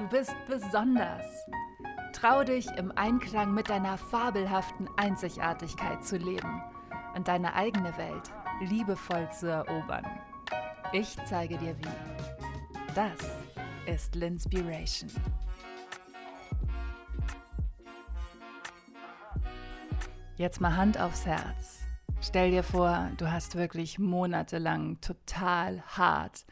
Du bist besonders. Trau dich, im Einklang mit deiner fabelhaften Einzigartigkeit zu leben und deine eigene Welt liebevoll zu erobern. Ich zeige dir wie. Das ist Linspiration. Jetzt mal Hand aufs Herz. Stell dir vor, du hast wirklich monatelang total hart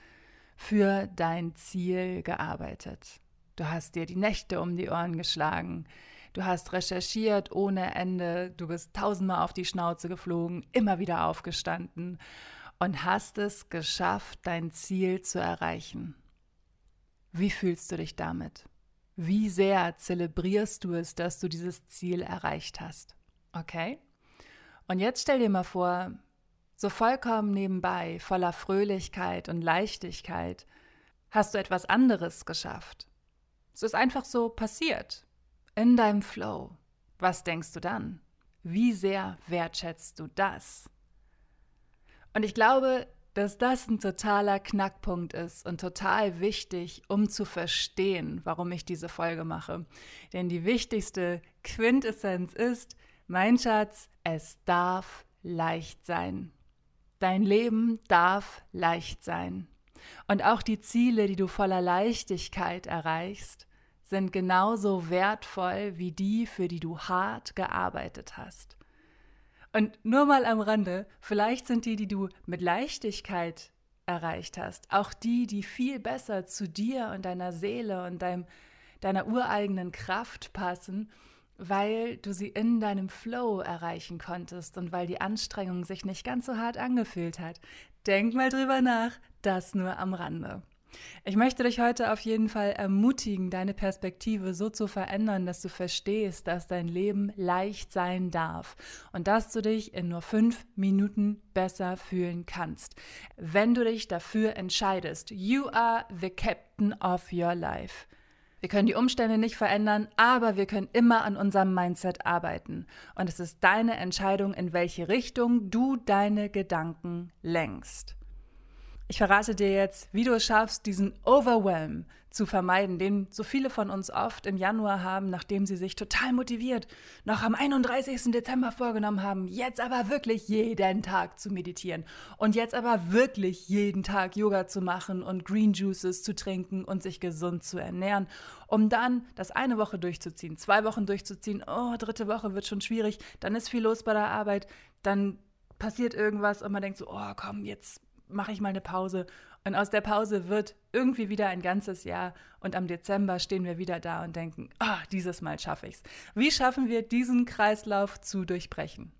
für dein Ziel gearbeitet. Du hast dir die Nächte um die Ohren geschlagen. Du hast recherchiert ohne Ende. Du bist tausendmal auf die Schnauze geflogen, immer wieder aufgestanden und hast es geschafft, dein Ziel zu erreichen. Wie fühlst du dich damit? Wie sehr zelebrierst du es, dass du dieses Ziel erreicht hast? Okay? Und jetzt stell dir mal vor, so vollkommen nebenbei, voller Fröhlichkeit und Leichtigkeit, hast du etwas anderes geschafft. Es ist einfach so passiert. In deinem Flow. Was denkst du dann? Wie sehr wertschätzt du das? Und ich glaube, dass das ein totaler Knackpunkt ist und total wichtig, um zu verstehen, warum ich diese Folge mache. Denn die wichtigste Quintessenz ist, mein Schatz, es darf leicht sein. Dein Leben darf leicht sein. Und auch die Ziele, die du voller Leichtigkeit erreichst, sind genauso wertvoll wie die, für die du hart gearbeitet hast. Und nur mal am Rande, vielleicht sind die, die du mit Leichtigkeit erreicht hast, auch die, die viel besser zu dir und deiner Seele und deinem, deiner ureigenen Kraft passen, weil du sie in deinem Flow erreichen konntest und weil die Anstrengung sich nicht ganz so hart angefühlt hat. Denk mal drüber nach, das nur am Rande. Ich möchte dich heute auf jeden Fall ermutigen, deine Perspektive so zu verändern, dass du verstehst, dass dein Leben leicht sein darf und dass du dich in nur fünf Minuten besser fühlen kannst. Wenn du dich dafür entscheidest, you are the captain of your life. Wir können die Umstände nicht verändern, aber wir können immer an unserem Mindset arbeiten. Und es ist deine Entscheidung, in welche Richtung du deine Gedanken lenkst. Ich verrate dir jetzt, wie du es schaffst, diesen Overwhelm zu vermeiden, den so viele von uns oft im Januar haben, nachdem sie sich total motiviert noch am 31. Dezember vorgenommen haben, jetzt aber wirklich jeden Tag zu meditieren und jetzt aber wirklich jeden Tag Yoga zu machen und Green Juices zu trinken und sich gesund zu ernähren, um dann das eine Woche durchzuziehen, zwei Wochen durchzuziehen, oh, dritte Woche wird schon schwierig, dann ist viel los bei der Arbeit, dann passiert irgendwas und man denkt so, oh komm, jetzt mache ich mal eine Pause. Und aus der Pause wird irgendwie wieder ein ganzes Jahr. Und am Dezember stehen wir wieder da und denken, ah, dieses Mal schaffe ich es. Wie schaffen wir diesen Kreislauf zu durchbrechen?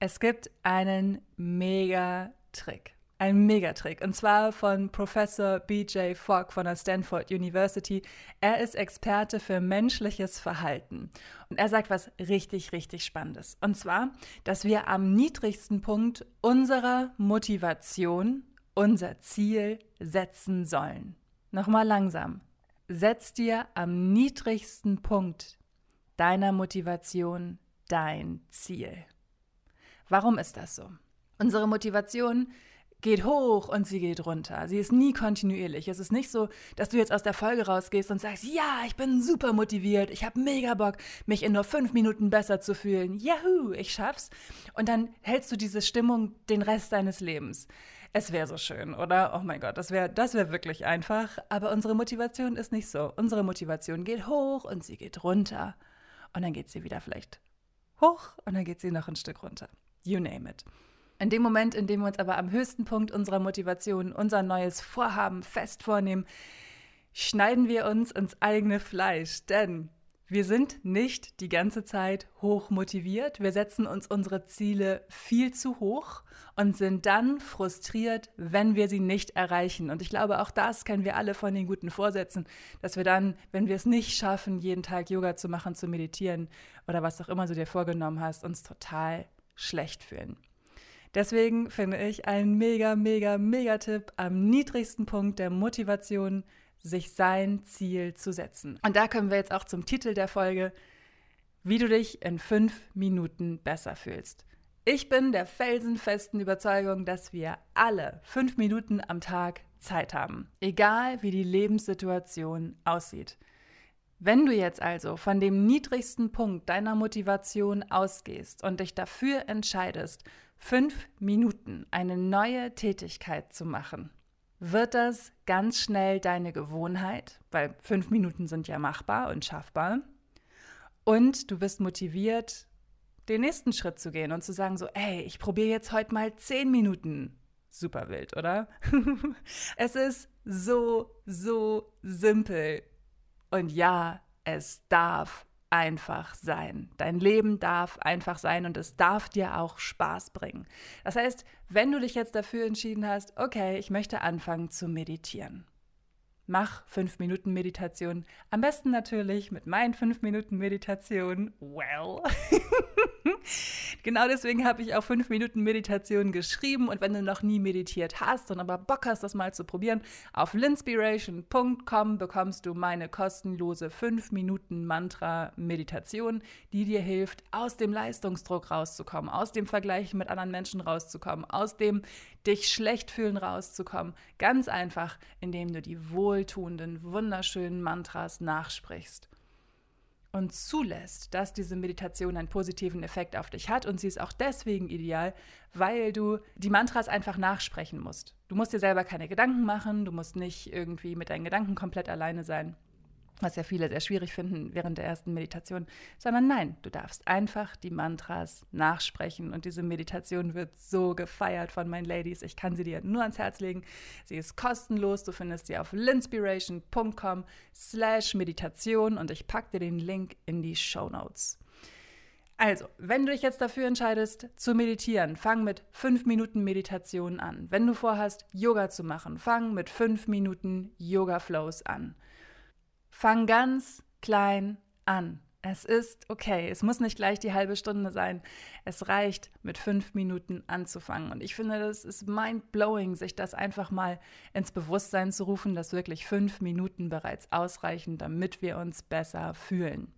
Es gibt einen Mega-Trick. Ein Megatrick. Und zwar von Professor BJ Fogg von der Stanford University. Er ist Experte für menschliches Verhalten. Und er sagt was richtig, richtig Spannendes. Und zwar, dass wir am niedrigsten Punkt unserer Motivation unser Ziel setzen sollen. Nochmal langsam. Setz dir am niedrigsten Punkt deiner Motivation dein Ziel. Warum ist das so? Unsere Motivation geht hoch und sie geht runter. Sie ist nie kontinuierlich. Es ist nicht so, dass du jetzt aus der Folge rausgehst und sagst, ja, ich bin super motiviert, ich habe mega Bock, mich in nur fünf Minuten besser zu fühlen. Yahoo, ich schaff's. Und dann hältst du diese Stimmung den Rest deines Lebens. Es wäre so schön, oder? Oh mein Gott, das wäre das wär wirklich einfach. Aber unsere Motivation ist nicht so. Unsere Motivation geht hoch und sie geht runter. Und dann geht sie wieder vielleicht hoch und dann geht sie noch ein Stück runter. You name it. In dem Moment, in dem wir uns aber am höchsten Punkt unserer Motivation unser neues Vorhaben fest vornehmen, schneiden wir uns ins eigene Fleisch. Denn Wir sind nicht die ganze Zeit hoch motiviert. Wir setzen uns unsere Ziele viel zu hoch und sind dann frustriert, wenn wir sie nicht erreichen. Und ich glaube, auch das kennen wir alle von den guten Vorsätzen, dass wir dann, wenn wir es nicht schaffen, jeden Tag Yoga zu machen, zu meditieren oder was auch immer du dir vorgenommen hast, uns total schlecht fühlen. Deswegen finde ich ein mega, mega, mega Tipp am niedrigsten Punkt der Motivation sich sein Ziel zu setzen. Und da kommen wir jetzt auch zum Titel der Folge, wie du dich in fünf Minuten besser fühlst. Ich bin der felsenfesten Überzeugung, dass wir alle fünf Minuten am Tag Zeit haben, egal wie die Lebenssituation aussieht. Wenn du jetzt also von dem niedrigsten Punkt deiner Motivation ausgehst und dich dafür entscheidest, fünf Minuten eine neue Tätigkeit zu machen, wird das ganz schnell deine Gewohnheit, weil fünf Minuten sind ja machbar und schaffbar. Und du bist motiviert, den nächsten Schritt zu gehen und zu sagen, so, ey, ich probiere jetzt heute mal zehn Minuten. Super wild, oder? es ist so, so simpel. Und ja, es darf einfach sein. Dein Leben darf einfach sein und es darf dir auch Spaß bringen. Das heißt, wenn du dich jetzt dafür entschieden hast, okay, ich möchte anfangen zu meditieren. Mach fünf Minuten Meditation. Am besten natürlich mit meinen fünf Minuten Meditation. Well. genau deswegen habe ich auch fünf Minuten Meditation geschrieben. Und wenn du noch nie meditiert hast und aber Bock hast, das mal zu probieren, auf linspiration.com bekommst du meine kostenlose fünf Minuten Mantra Meditation, die dir hilft, aus dem Leistungsdruck rauszukommen, aus dem Vergleich mit anderen Menschen rauszukommen, aus dem dich schlecht fühlen rauszukommen. Ganz einfach, indem du die wohltuenden, wunderschönen Mantras nachsprichst und zulässt, dass diese Meditation einen positiven Effekt auf dich hat. Und sie ist auch deswegen ideal, weil du die Mantras einfach nachsprechen musst. Du musst dir selber keine Gedanken machen, du musst nicht irgendwie mit deinen Gedanken komplett alleine sein was ja viele sehr schwierig finden während der ersten Meditation, sondern nein, du darfst einfach die Mantras nachsprechen und diese Meditation wird so gefeiert von meinen Ladies. Ich kann sie dir nur ans Herz legen. Sie ist kostenlos. Du findest sie auf linspiration.com slash Meditation und ich packe dir den Link in die Show Notes. Also, wenn du dich jetzt dafür entscheidest, zu meditieren, fang mit fünf Minuten Meditation an. Wenn du vorhast, Yoga zu machen, fang mit fünf Minuten Yoga Flows an. Fang ganz klein an. Es ist okay. Es muss nicht gleich die halbe Stunde sein. Es reicht, mit fünf Minuten anzufangen. Und ich finde, das ist mind-blowing, sich das einfach mal ins Bewusstsein zu rufen, dass wirklich fünf Minuten bereits ausreichen, damit wir uns besser fühlen.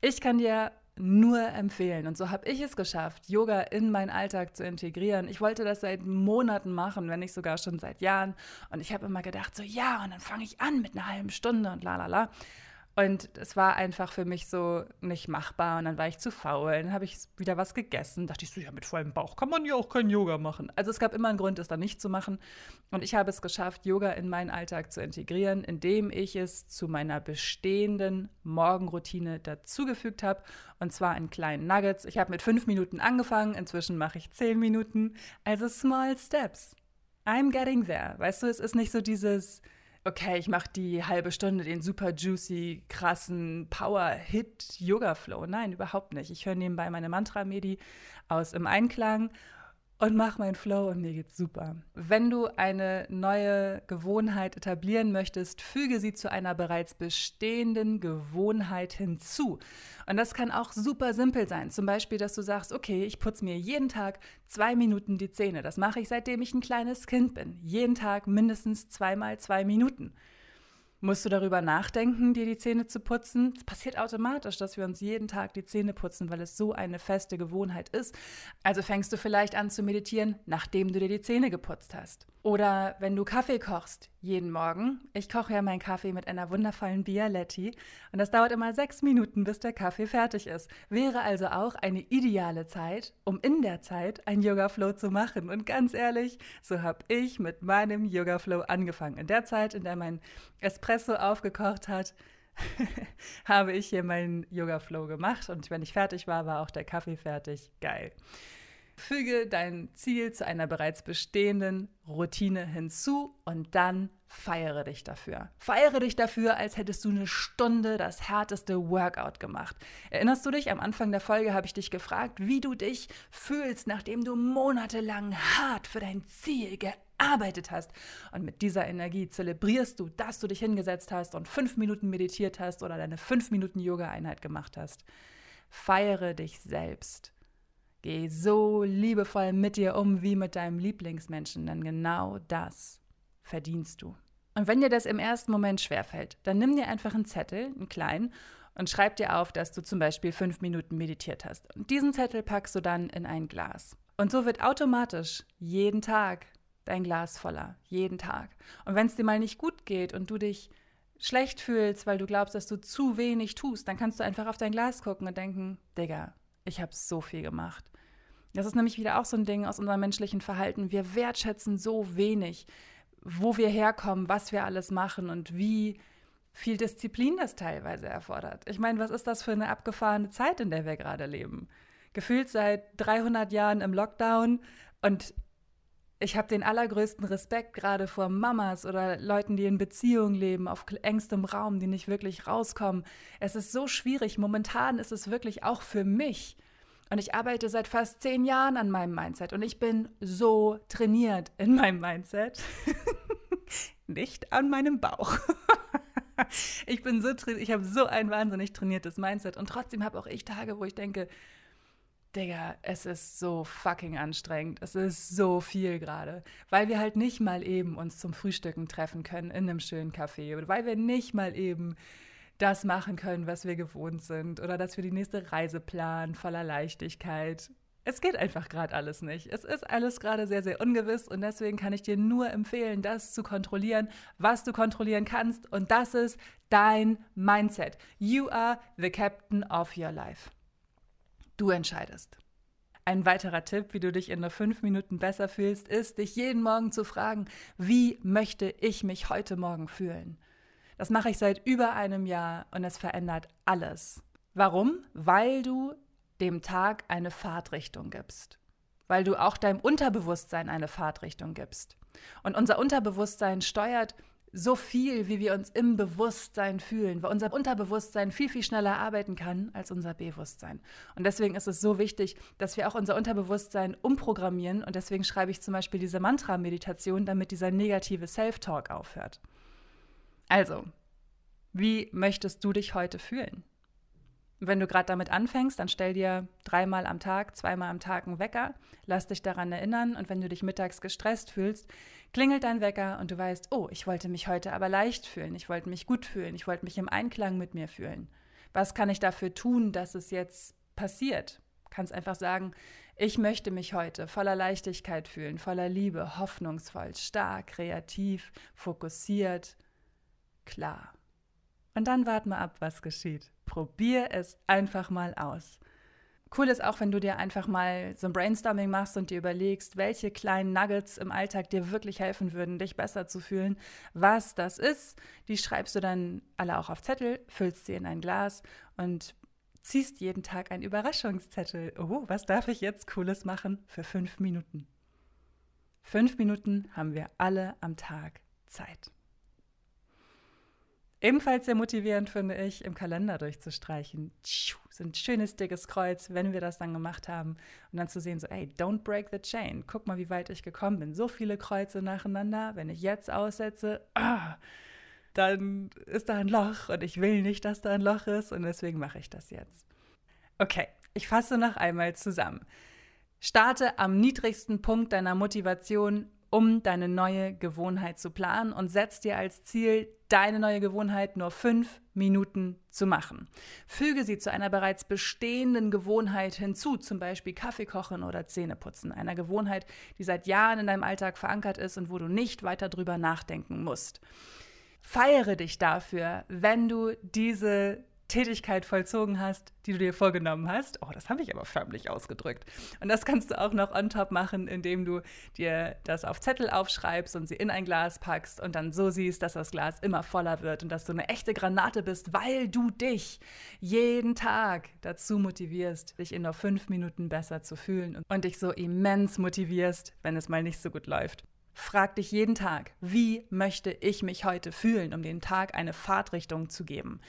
Ich kann dir nur empfehlen. Und so habe ich es geschafft, Yoga in meinen Alltag zu integrieren. Ich wollte das seit Monaten machen, wenn nicht sogar schon seit Jahren. Und ich habe immer gedacht, so ja, und dann fange ich an mit einer halben Stunde und la la la. Und es war einfach für mich so nicht machbar. Und dann war ich zu faul. Dann habe ich wieder was gegessen. Dachte ich so, ja, mit vollem Bauch kann man ja auch kein Yoga machen. Also es gab immer einen Grund, es dann nicht zu machen. Und ich habe es geschafft, Yoga in meinen Alltag zu integrieren, indem ich es zu meiner bestehenden Morgenroutine dazugefügt habe. Und zwar in kleinen Nuggets. Ich habe mit fünf Minuten angefangen. Inzwischen mache ich zehn Minuten. Also small steps. I'm getting there. Weißt du, es ist nicht so dieses okay, ich mache die halbe Stunde den super juicy, krassen Power-Hit-Yoga-Flow. Nein, überhaupt nicht. Ich höre nebenbei meine Mantra-Medi aus im Einklang und mach meinen Flow und mir geht's super. Wenn du eine neue Gewohnheit etablieren möchtest, füge sie zu einer bereits bestehenden Gewohnheit hinzu. Und das kann auch super simpel sein. Zum Beispiel, dass du sagst, okay, ich putze mir jeden Tag zwei Minuten die Zähne. Das mache ich, seitdem ich ein kleines Kind bin. Jeden Tag mindestens zweimal zwei Minuten. Musst du darüber nachdenken, dir die Zähne zu putzen? Es passiert automatisch, dass wir uns jeden Tag die Zähne putzen, weil es so eine feste Gewohnheit ist. Also fängst du vielleicht an zu meditieren, nachdem du dir die Zähne geputzt hast. Oder wenn du Kaffee kochst, jeden Morgen. Ich koche ja meinen Kaffee mit einer wundervollen Bialetti und das dauert immer sechs Minuten, bis der Kaffee fertig ist. Wäre also auch eine ideale Zeit, um in der Zeit ein Yoga-Flow zu machen. Und ganz ehrlich, so habe ich mit meinem Yoga-Flow angefangen. In der Zeit, in der mein Espresso aufgekocht hat, habe ich hier meinen Yoga-Flow gemacht und wenn ich fertig war, war auch der Kaffee fertig. Geil. Füge dein Ziel zu einer bereits bestehenden Routine hinzu und dann feiere dich dafür. Feiere dich dafür, als hättest du eine Stunde das härteste Workout gemacht. Erinnerst du dich, am Anfang der Folge habe ich dich gefragt, wie du dich fühlst, nachdem du monatelang hart für dein Ziel gearbeitet hast. Und mit dieser Energie zelebrierst du, dass du dich hingesetzt hast und fünf Minuten meditiert hast oder deine fünf Minuten Yoga-Einheit gemacht hast. Feiere dich selbst. Geh so liebevoll mit dir um wie mit deinem Lieblingsmenschen, denn genau das verdienst du. Und wenn dir das im ersten Moment schwerfällt, dann nimm dir einfach einen Zettel, einen kleinen, und schreib dir auf, dass du zum Beispiel fünf Minuten meditiert hast. Und diesen Zettel packst du dann in ein Glas. Und so wird automatisch jeden Tag dein Glas voller. Jeden Tag. Und wenn es dir mal nicht gut geht und du dich schlecht fühlst, weil du glaubst, dass du zu wenig tust, dann kannst du einfach auf dein Glas gucken und denken, Digga, ich habe so viel gemacht. Das ist nämlich wieder auch so ein Ding aus unserem menschlichen Verhalten. Wir wertschätzen so wenig, wo wir herkommen, was wir alles machen und wie viel Disziplin das teilweise erfordert. Ich meine, was ist das für eine abgefahrene Zeit, in der wir gerade leben? Gefühlt seit 300 Jahren im Lockdown und ich habe den allergrößten Respekt gerade vor Mamas oder Leuten, die in Beziehungen leben, auf engstem Raum, die nicht wirklich rauskommen. Es ist so schwierig. Momentan ist es wirklich auch für mich. Und ich arbeite seit fast zehn Jahren an meinem Mindset und ich bin so trainiert in meinem Mindset. nicht an meinem Bauch. ich bin so ich habe so ein wahnsinnig trainiertes Mindset und trotzdem habe auch ich Tage, wo ich denke, Digga, es ist so fucking anstrengend. Es ist so viel gerade. Weil wir halt nicht mal eben uns zum Frühstücken treffen können in einem schönen Café. Oder weil wir nicht mal eben das machen können, was wir gewohnt sind. Oder dass wir die nächste Reise planen, voller Leichtigkeit. Es geht einfach gerade alles nicht. Es ist alles gerade sehr, sehr ungewiss und deswegen kann ich dir nur empfehlen, das zu kontrollieren, was du kontrollieren kannst. Und das ist dein Mindset. You are the captain of your life. Du entscheidest. Ein weiterer Tipp, wie du dich in nur fünf Minuten besser fühlst, ist, dich jeden Morgen zu fragen, wie möchte ich mich heute Morgen fühlen? Das mache ich seit über einem Jahr und es verändert alles. Warum? Weil du dem Tag eine Fahrtrichtung gibst. Weil du auch deinem Unterbewusstsein eine Fahrtrichtung gibst. Und unser Unterbewusstsein steuert so viel, wie wir uns im Bewusstsein fühlen, weil unser Unterbewusstsein viel, viel schneller arbeiten kann als unser Bewusstsein. Und deswegen ist es so wichtig, dass wir auch unser Unterbewusstsein umprogrammieren. Und deswegen schreibe ich zum Beispiel diese Mantra-Meditation, damit dieser negative Self-Talk aufhört. Also, wie möchtest du dich heute fühlen? Wenn du gerade damit anfängst, dann stell dir dreimal am Tag, zweimal am Tag einen Wecker, lass dich daran erinnern und wenn du dich mittags gestresst fühlst, klingelt dein Wecker und du weißt, oh, ich wollte mich heute aber leicht fühlen, ich wollte mich gut fühlen, ich wollte mich im Einklang mit mir fühlen. Was kann ich dafür tun, dass es jetzt passiert? Kannst einfach sagen, ich möchte mich heute voller Leichtigkeit fühlen, voller Liebe, hoffnungsvoll, stark, kreativ, fokussiert, klar. Und dann warten wir ab, was geschieht. Probier es einfach mal aus. Cool ist auch, wenn du dir einfach mal so ein Brainstorming machst und dir überlegst, welche kleinen Nuggets im Alltag dir wirklich helfen würden, dich besser zu fühlen. Was das ist, die schreibst du dann alle auch auf Zettel, füllst sie in ein Glas und ziehst jeden Tag einen Überraschungszettel. Oh, was darf ich jetzt Cooles machen für fünf Minuten? Fünf Minuten haben wir alle am Tag Zeit. Ebenfalls sehr motivierend finde ich, im Kalender durchzustreichen. So ein schönes dickes Kreuz, wenn wir das dann gemacht haben. Und dann zu sehen, so, ey, don't break the chain. Guck mal, wie weit ich gekommen bin. So viele Kreuze nacheinander. Wenn ich jetzt aussetze, ah, dann ist da ein Loch und ich will nicht, dass da ein Loch ist. Und deswegen mache ich das jetzt. Okay, ich fasse noch einmal zusammen. Starte am niedrigsten Punkt deiner Motivation um deine neue Gewohnheit zu planen und setz dir als Ziel, deine neue Gewohnheit nur fünf Minuten zu machen. Füge sie zu einer bereits bestehenden Gewohnheit hinzu, zum Beispiel Kaffee kochen oder Zähne putzen, einer Gewohnheit, die seit Jahren in deinem Alltag verankert ist und wo du nicht weiter drüber nachdenken musst. Feiere dich dafür, wenn du diese Tätigkeit vollzogen hast, die du dir vorgenommen hast. Oh, das habe ich aber förmlich ausgedrückt. Und das kannst du auch noch on top machen, indem du dir das auf Zettel aufschreibst und sie in ein Glas packst und dann so siehst, dass das Glas immer voller wird und dass du eine echte Granate bist, weil du dich jeden Tag dazu motivierst, dich in nur fünf Minuten besser zu fühlen und dich so immens motivierst, wenn es mal nicht so gut läuft. Frag dich jeden Tag, wie möchte ich mich heute fühlen, um dem Tag eine Fahrtrichtung zu geben.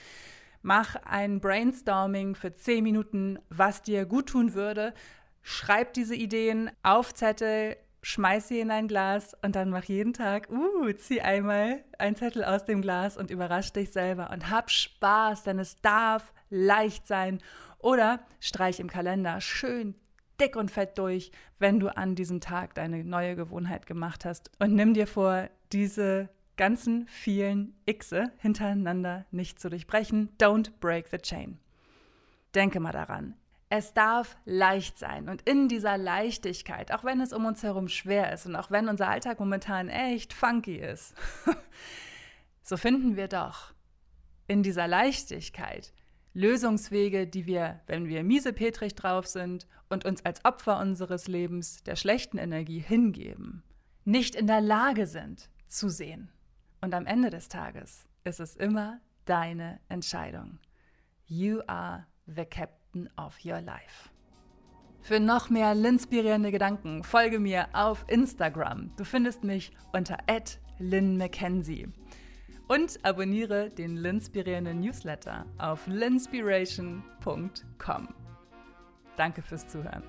Mach ein Brainstorming für 10 Minuten, was dir gut tun würde. Schreib diese Ideen auf Zettel, schmeiß sie in ein Glas und dann mach jeden Tag, uh, zieh einmal einen Zettel aus dem Glas und überrasch dich selber und hab Spaß, denn es darf leicht sein. Oder streich im Kalender schön dick und fett durch, wenn du an diesem Tag deine neue Gewohnheit gemacht hast und nimm dir vor, diese ganzen vielen Xe hintereinander nicht zu durchbrechen. Don't break the chain. Denke mal daran. Es darf leicht sein und in dieser Leichtigkeit, auch wenn es um uns herum schwer ist und auch wenn unser Alltag momentan echt funky ist, so finden wir doch in dieser Leichtigkeit Lösungswege, die wir, wenn wir miesepetrig drauf sind und uns als Opfer unseres Lebens der schlechten Energie hingeben, nicht in der Lage sind zu sehen. Und am Ende des Tages ist es immer deine Entscheidung. You are the captain of your life. Für noch mehr inspirierende Gedanken folge mir auf Instagram. Du findest mich unter @lynn_mckenzie und abonniere den Linspirierenden Newsletter auf linspiration.com. Danke fürs Zuhören.